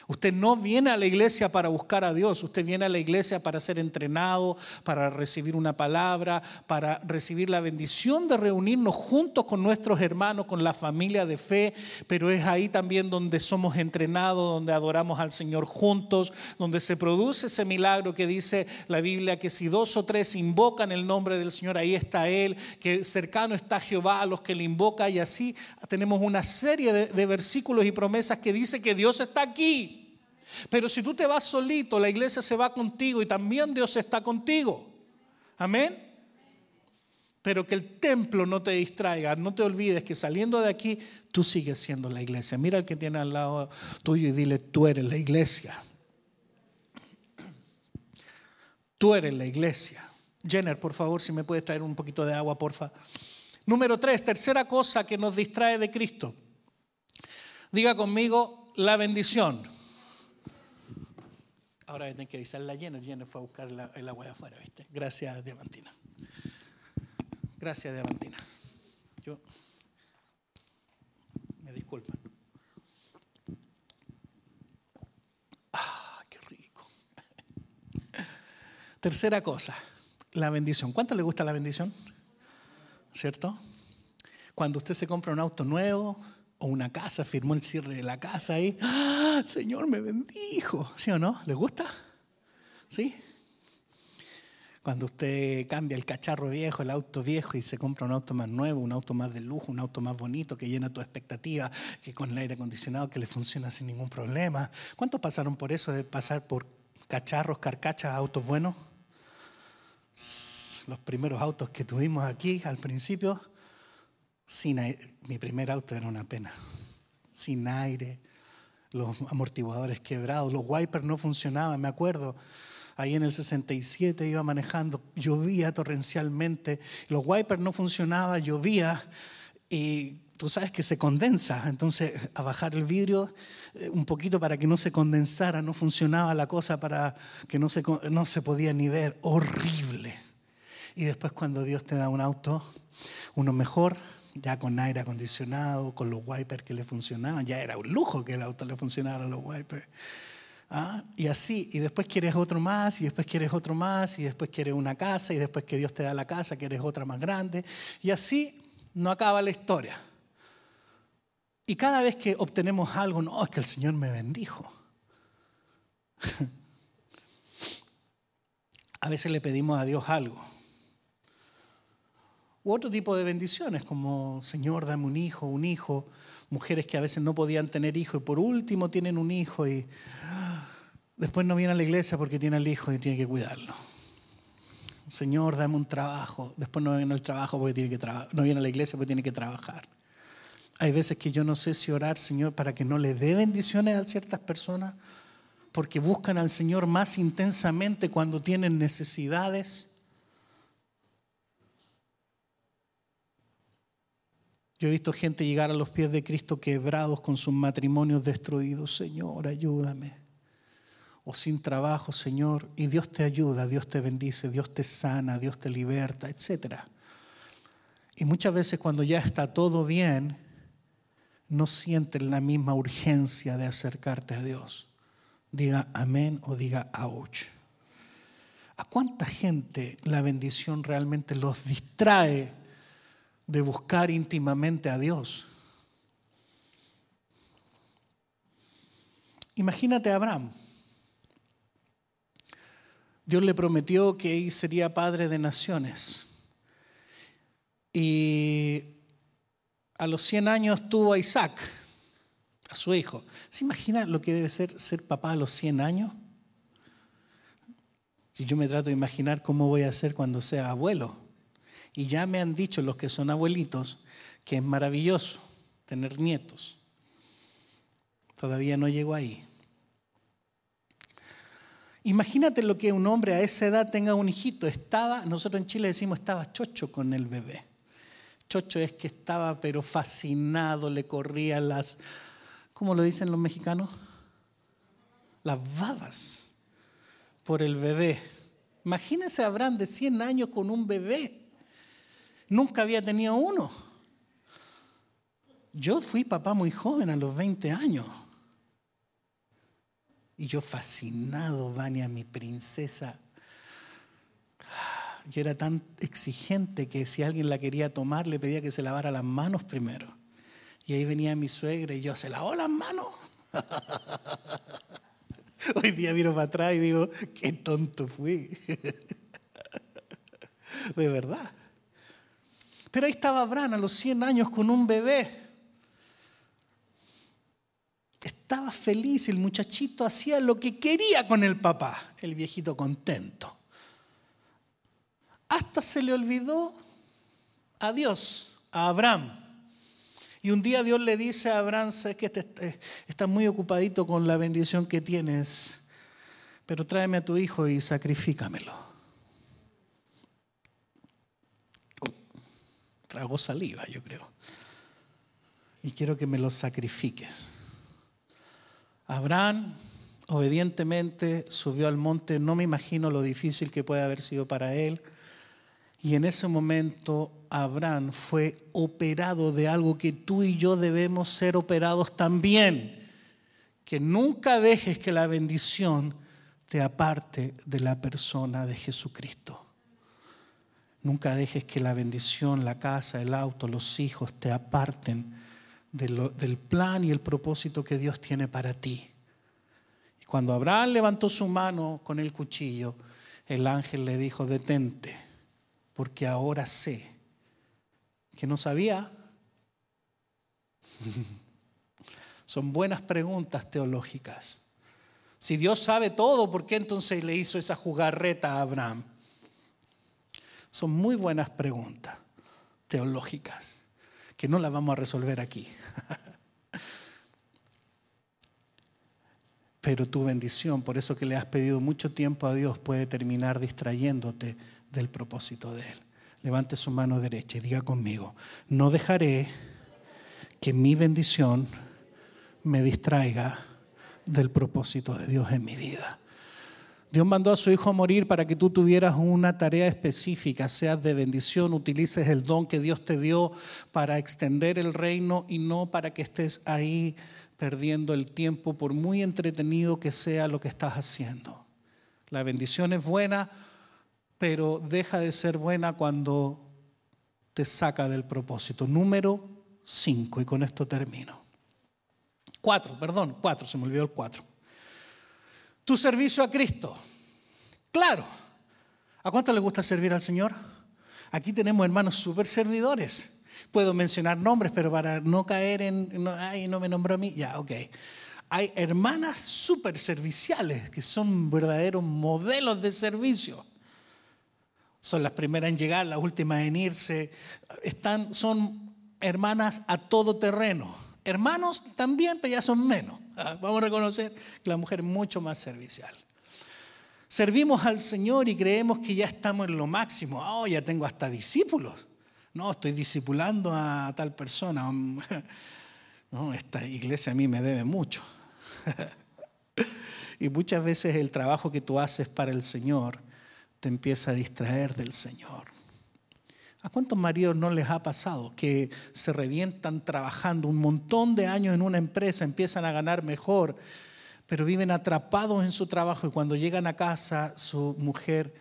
Usted no viene a la iglesia para buscar a Dios, usted viene a la iglesia para ser entrenado, para recibir una palabra, para recibir la bendición de reunirnos juntos con nuestros hermanos, con la familia de fe, pero es ahí también donde somos entrenados, donde adoramos al Señor juntos, donde se produce ese milagro que dice la Biblia, que si dos o tres invocan el nombre del Señor, ahí está Él, que cercano está Jehová a los que le invoca y así tenemos una serie de, de versículos y promesas que dice que Dios está aquí. Pero si tú te vas solito, la iglesia se va contigo y también Dios está contigo. Amén. Pero que el templo no te distraiga. No te olvides que saliendo de aquí, tú sigues siendo la iglesia. Mira al que tiene al lado tuyo y dile, tú eres la iglesia. Tú eres la iglesia. Jenner, por favor, si me puedes traer un poquito de agua, porfa. Número tres, tercera cosa que nos distrae de Cristo. Diga conmigo la bendición. Ahora voy a tener que avisar la Jenner. Jenner fue a buscar el agua de afuera, ¿viste? Gracias, Diamantina. Gracias, Diamantina. Yo. Me disculpan. Ah, qué rico. <laughs> Tercera cosa, la bendición. ¿Cuánto le gusta la bendición? ¿Cierto? Cuando usted se compra un auto nuevo o una casa, firmó el cierre de la casa ahí. ¡Ah! Señor me bendijo. ¿Sí o no? ¿Le gusta? ¿Sí? Cuando usted cambia el cacharro viejo, el auto viejo y se compra un auto más nuevo, un auto más de lujo, un auto más bonito que llena tu expectativa, que con el aire acondicionado que le funciona sin ningún problema. ¿Cuántos pasaron por eso de pasar por cacharros, carcachas, autos buenos? Los primeros autos que tuvimos aquí al principio, sin mi primer auto era una pena, sin aire, los amortiguadores quebrados, los wipers no funcionaban, me acuerdo. Ahí en el 67 iba manejando, llovía torrencialmente, los wipers no funcionaban, llovía y tú sabes que se condensa, entonces a bajar el vidrio eh, un poquito para que no se condensara, no funcionaba la cosa para que no se, no se podía ni ver, horrible. Y después cuando Dios te da un auto, uno mejor, ya con aire acondicionado, con los wipers que le funcionaban, ya era un lujo que el auto le funcionara los wipers. ¿Ah? Y así, y después quieres otro más, y después quieres otro más, y después quieres una casa, y después que Dios te da la casa, quieres otra más grande, y así no acaba la historia. Y cada vez que obtenemos algo, no, es que el Señor me bendijo. <laughs> a veces le pedimos a Dios algo u otro tipo de bendiciones, como Señor, dame un hijo, un hijo, mujeres que a veces no podían tener hijo y por último tienen un hijo y después no vienen a la iglesia porque tiene el hijo y tiene que cuidarlo. Señor, dame un trabajo, después no viene al trabajo porque tiene que no viene a la iglesia porque tiene que trabajar. Hay veces que yo no sé si orar, Señor, para que no le dé bendiciones a ciertas personas, porque buscan al Señor más intensamente cuando tienen necesidades Yo he visto gente llegar a los pies de Cristo quebrados con sus matrimonios destruidos. Señor, ayúdame. O sin trabajo, Señor. Y Dios te ayuda, Dios te bendice, Dios te sana, Dios te liberta, etc. Y muchas veces cuando ya está todo bien, no sienten la misma urgencia de acercarte a Dios. Diga amén o diga ouch. ¿A cuánta gente la bendición realmente los distrae de buscar íntimamente a Dios. Imagínate a Abraham. Dios le prometió que sería padre de naciones. Y a los 100 años tuvo a Isaac, a su hijo. ¿Se imagina lo que debe ser ser papá a los 100 años? Si yo me trato de imaginar cómo voy a ser cuando sea abuelo. Y ya me han dicho los que son abuelitos que es maravilloso tener nietos. Todavía no llego ahí. Imagínate lo que un hombre a esa edad tenga un hijito. Estaba, nosotros en Chile decimos estaba chocho con el bebé. Chocho es que estaba pero fascinado, le corría las, ¿cómo lo dicen los mexicanos? Las babas por el bebé. Imagínense a Abraham de 100 años con un bebé. Nunca había tenido uno. Yo fui papá muy joven, a los 20 años. Y yo fascinado, Vania, mi princesa. Yo era tan exigente que si alguien la quería tomar, le pedía que se lavara las manos primero. Y ahí venía mi suegra y yo, ¿se lavó las manos? <laughs> Hoy día miro para atrás y digo, qué tonto fui. <laughs> De verdad. Pero ahí estaba Abraham a los 100 años con un bebé. Estaba feliz, el muchachito hacía lo que quería con el papá, el viejito contento. Hasta se le olvidó a Dios, a Abraham. Y un día Dios le dice a Abraham, sé que eh, estás muy ocupadito con la bendición que tienes, pero tráeme a tu hijo y sacrifícamelo. Trago saliva, yo creo. Y quiero que me lo sacrifiques. Abraham obedientemente subió al monte, no me imagino lo difícil que puede haber sido para él. Y en ese momento Abraham fue operado de algo que tú y yo debemos ser operados también. Que nunca dejes que la bendición te aparte de la persona de Jesucristo. Nunca dejes que la bendición, la casa, el auto, los hijos te aparten del plan y el propósito que Dios tiene para ti. Y cuando Abraham levantó su mano con el cuchillo, el ángel le dijo, detente, porque ahora sé que no sabía. <laughs> Son buenas preguntas teológicas. Si Dios sabe todo, ¿por qué entonces le hizo esa jugarreta a Abraham? Son muy buenas preguntas teológicas que no las vamos a resolver aquí. <laughs> Pero tu bendición, por eso que le has pedido mucho tiempo a Dios, puede terminar distrayéndote del propósito de Él. Levante su mano derecha y diga conmigo, no dejaré que mi bendición me distraiga del propósito de Dios en mi vida. Dios mandó a su Hijo a morir para que tú tuvieras una tarea específica, seas de bendición, utilices el don que Dios te dio para extender el reino y no para que estés ahí perdiendo el tiempo por muy entretenido que sea lo que estás haciendo. La bendición es buena, pero deja de ser buena cuando te saca del propósito. Número 5, y con esto termino. Cuatro, perdón, cuatro, se me olvidó el cuatro. Tu servicio a Cristo. Claro. ¿A cuánto le gusta servir al Señor? Aquí tenemos hermanos súper servidores. Puedo mencionar nombres, pero para no caer en, ay, no me nombró a mí, ya, ok. Hay hermanas súper serviciales que son verdaderos modelos de servicio. Son las primeras en llegar, las últimas en irse. Están, son hermanas a todo terreno. Hermanos también, pero ya son menos. Ah, vamos a reconocer que la mujer es mucho más servicial. Servimos al Señor y creemos que ya estamos en lo máximo. Oh, ya tengo hasta discípulos. No, estoy discipulando a tal persona. <laughs> No, esta iglesia a mí me debe mucho. <laughs> Y muchas veces el trabajo que tú haces para el Señor te empieza a distraer del Señor. ¿A cuántos maridos no les ha pasado que se revientan trabajando un montón de años en una empresa, empiezan a ganar mejor, pero viven atrapados en su trabajo y cuando llegan a casa su mujer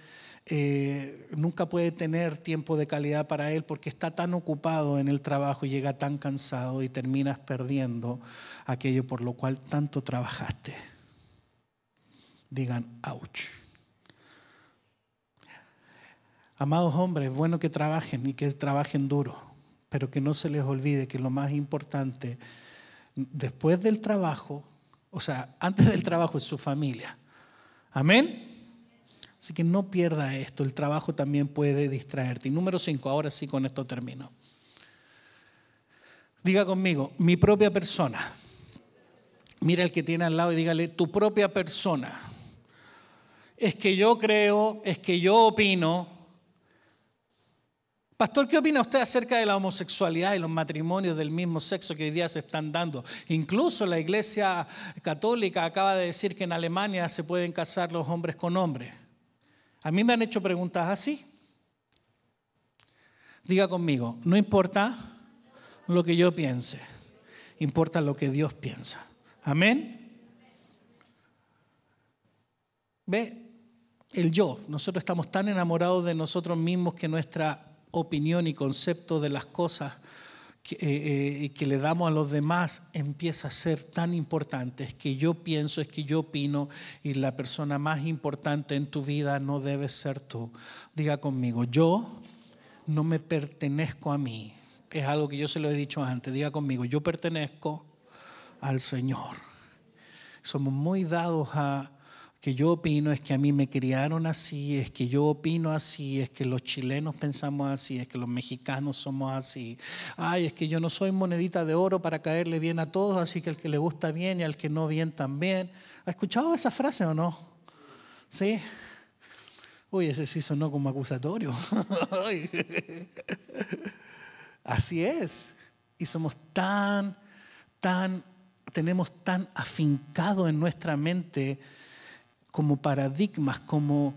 eh, nunca puede tener tiempo de calidad para él porque está tan ocupado en el trabajo y llega tan cansado y terminas perdiendo aquello por lo cual tanto trabajaste? Digan, ouch. Amados hombres, es bueno que trabajen y que trabajen duro, pero que no se les olvide que lo más importante después del trabajo, o sea, antes del trabajo es su familia. Amén. Así que no pierda esto, el trabajo también puede distraerte. Y número cinco, ahora sí con esto termino. Diga conmigo, mi propia persona. Mira el que tiene al lado y dígale, tu propia persona. Es que yo creo, es que yo opino. Pastor, ¿qué opina usted acerca de la homosexualidad y los matrimonios del mismo sexo que hoy día se están dando? Incluso la Iglesia Católica acaba de decir que en Alemania se pueden casar los hombres con hombres. A mí me han hecho preguntas así. Diga conmigo, no importa lo que yo piense, importa lo que Dios piensa. Amén. Ve, el yo, nosotros estamos tan enamorados de nosotros mismos que nuestra opinión y concepto de las cosas que, eh, eh, que, le damos a los demás empieza a ser tan importante. Es que yo pienso, es que yo opino y la persona más importante en tu vida no debe ser tú. Diga conmigo, yo no me pertenezco a mí, es algo que yo se lo he dicho antes. Diga conmigo, yo pertenezco al Señor. Somos muy dados a que yo opino, es que a mí me criaron así, es que yo opino así, es que los chilenos pensamos así, es que los mexicanos somos así. Ay, es que yo no soy monedita de oro para caerle bien a todos, así que al que le gusta bien y al que no bien también. ¿Ha escuchado esa frase o no? ¿Sí? Uy, ese sí sonó como acusatorio. <laughs> Así es. Y somos tan, tan, tenemos tan afincado en nuestra mente como paradigmas, como...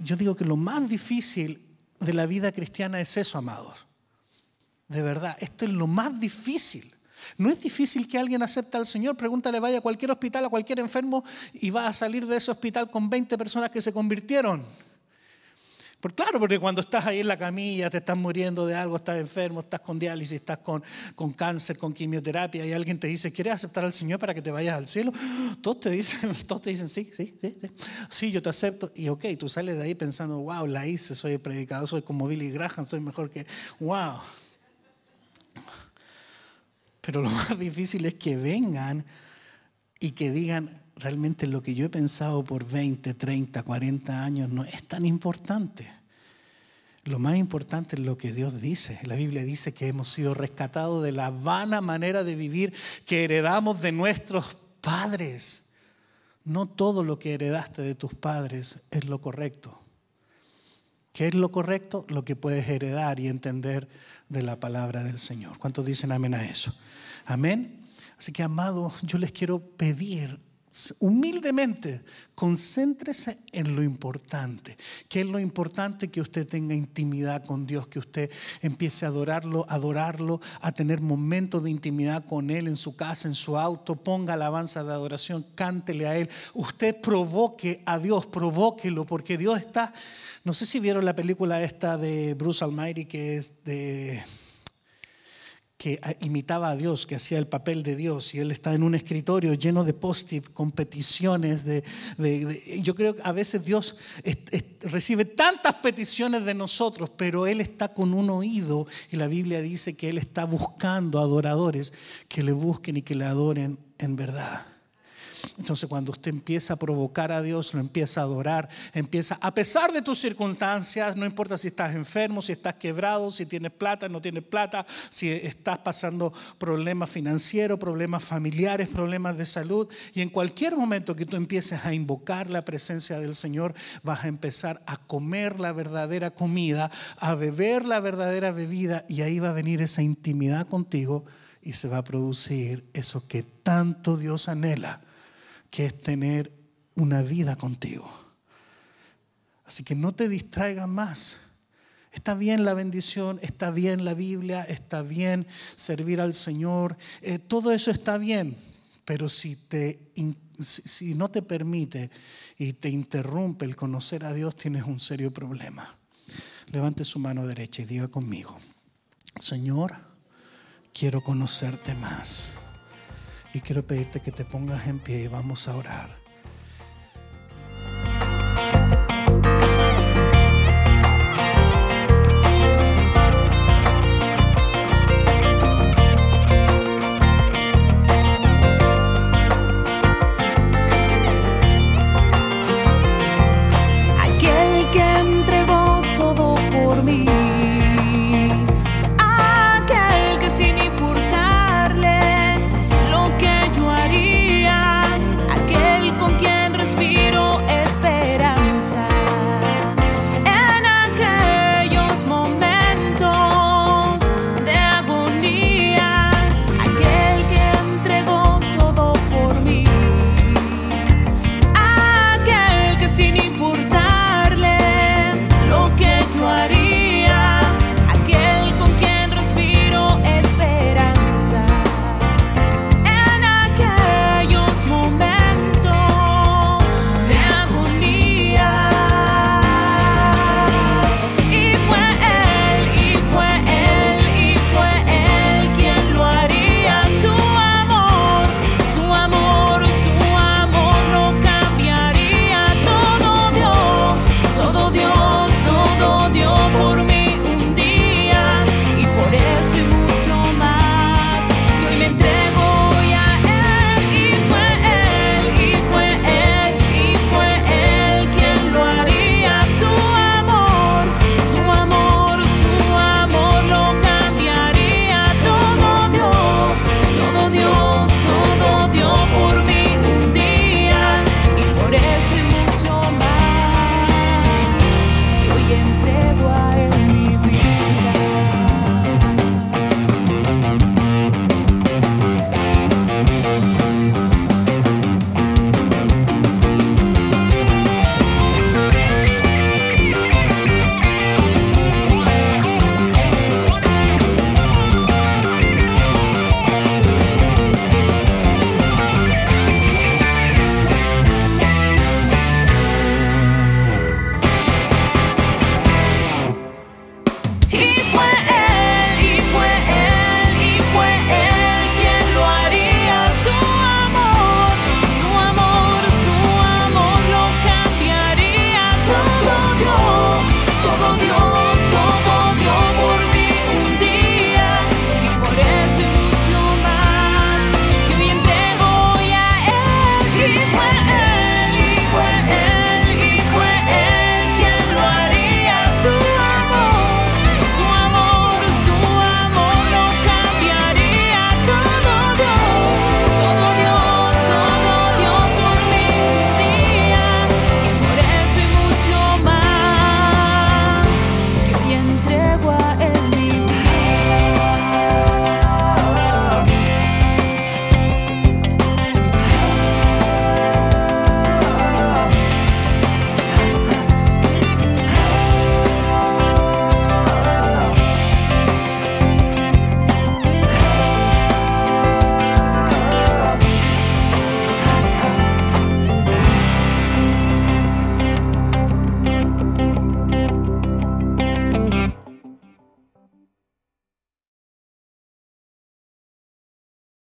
Yo digo que lo más difícil de la vida cristiana es eso, amados. De verdad, esto es lo más difícil. No es difícil que alguien acepte al Señor. Pregúntale, vaya a cualquier hospital, a cualquier enfermo y va a salir de ese hospital con 20 personas que se convirtieron. Por, claro, porque cuando estás ahí en la camilla, te estás muriendo de algo, estás enfermo, estás con diálisis, estás con, con cáncer, con quimioterapia, y alguien te dice, ¿quieres aceptar al Señor para que te vayas al cielo? Todos te dicen, <laughs> todos te dicen sí, sí, sí, sí, sí, yo te acepto. Y ok, tú sales de ahí pensando, wow, la hice, soy el predicador, soy como Billy Graham, soy mejor que, wow. Pero lo <laughs> más difícil es que vengan y que digan, realmente lo que yo he pensado por 20, 30, 40 años no es tan importante. Lo más importante es lo que Dios dice. La Biblia dice que hemos sido rescatados de la vana manera de vivir que heredamos de nuestros padres. No todo lo que heredaste de tus padres es lo correcto. ¿Qué es lo correcto? Lo que puedes heredar y entender de la palabra del Señor. ¿Cuántos dicen amén a eso? Amén. Así que, amado, yo les quiero pedir humildemente, concéntrese en lo importante. ¿Qué es lo importante? Que usted tenga intimidad con Dios, que usted empiece a adorarlo, adorarlo, a tener momentos de intimidad con Él en su casa, en su auto, ponga alabanza de adoración, cántele a Él. Usted provoque a Dios, provóquelo, porque Dios está... No sé si vieron la película esta de Bruce Almighty, que es de que imitaba a Dios, que hacía el papel de Dios, y él está en un escritorio lleno de post-it, con peticiones. De, yo creo que a veces Dios recibe tantas peticiones de nosotros, pero Él está con un oído, y la Biblia dice que Él está buscando adoradores que le busquen y que le adoren en verdad. Entonces cuando usted empieza a provocar a Dios, lo empieza a adorar, empieza, a pesar de tus circunstancias, no importa si estás enfermo, si estás quebrado, si tienes plata, no tienes plata, si estás pasando problemas financieros, problemas familiares, problemas de salud, y en cualquier momento que tú empieces a invocar la presencia del Señor, vas a empezar a comer la verdadera comida, a beber la verdadera bebida, y ahí va a venir esa intimidad contigo y se va a producir eso que tanto Dios anhela que es tener una vida contigo. Así que no te distraigas más. Está bien la bendición, está bien la Biblia, está bien servir al Señor, eh, todo eso está bien, pero si, te, si no te permite y te interrumpe el conocer a Dios, tienes un serio problema. Levante su mano derecha y diga conmigo, Señor, quiero conocerte más. Y quiero pedirte que te pongas en pie y vamos a orar.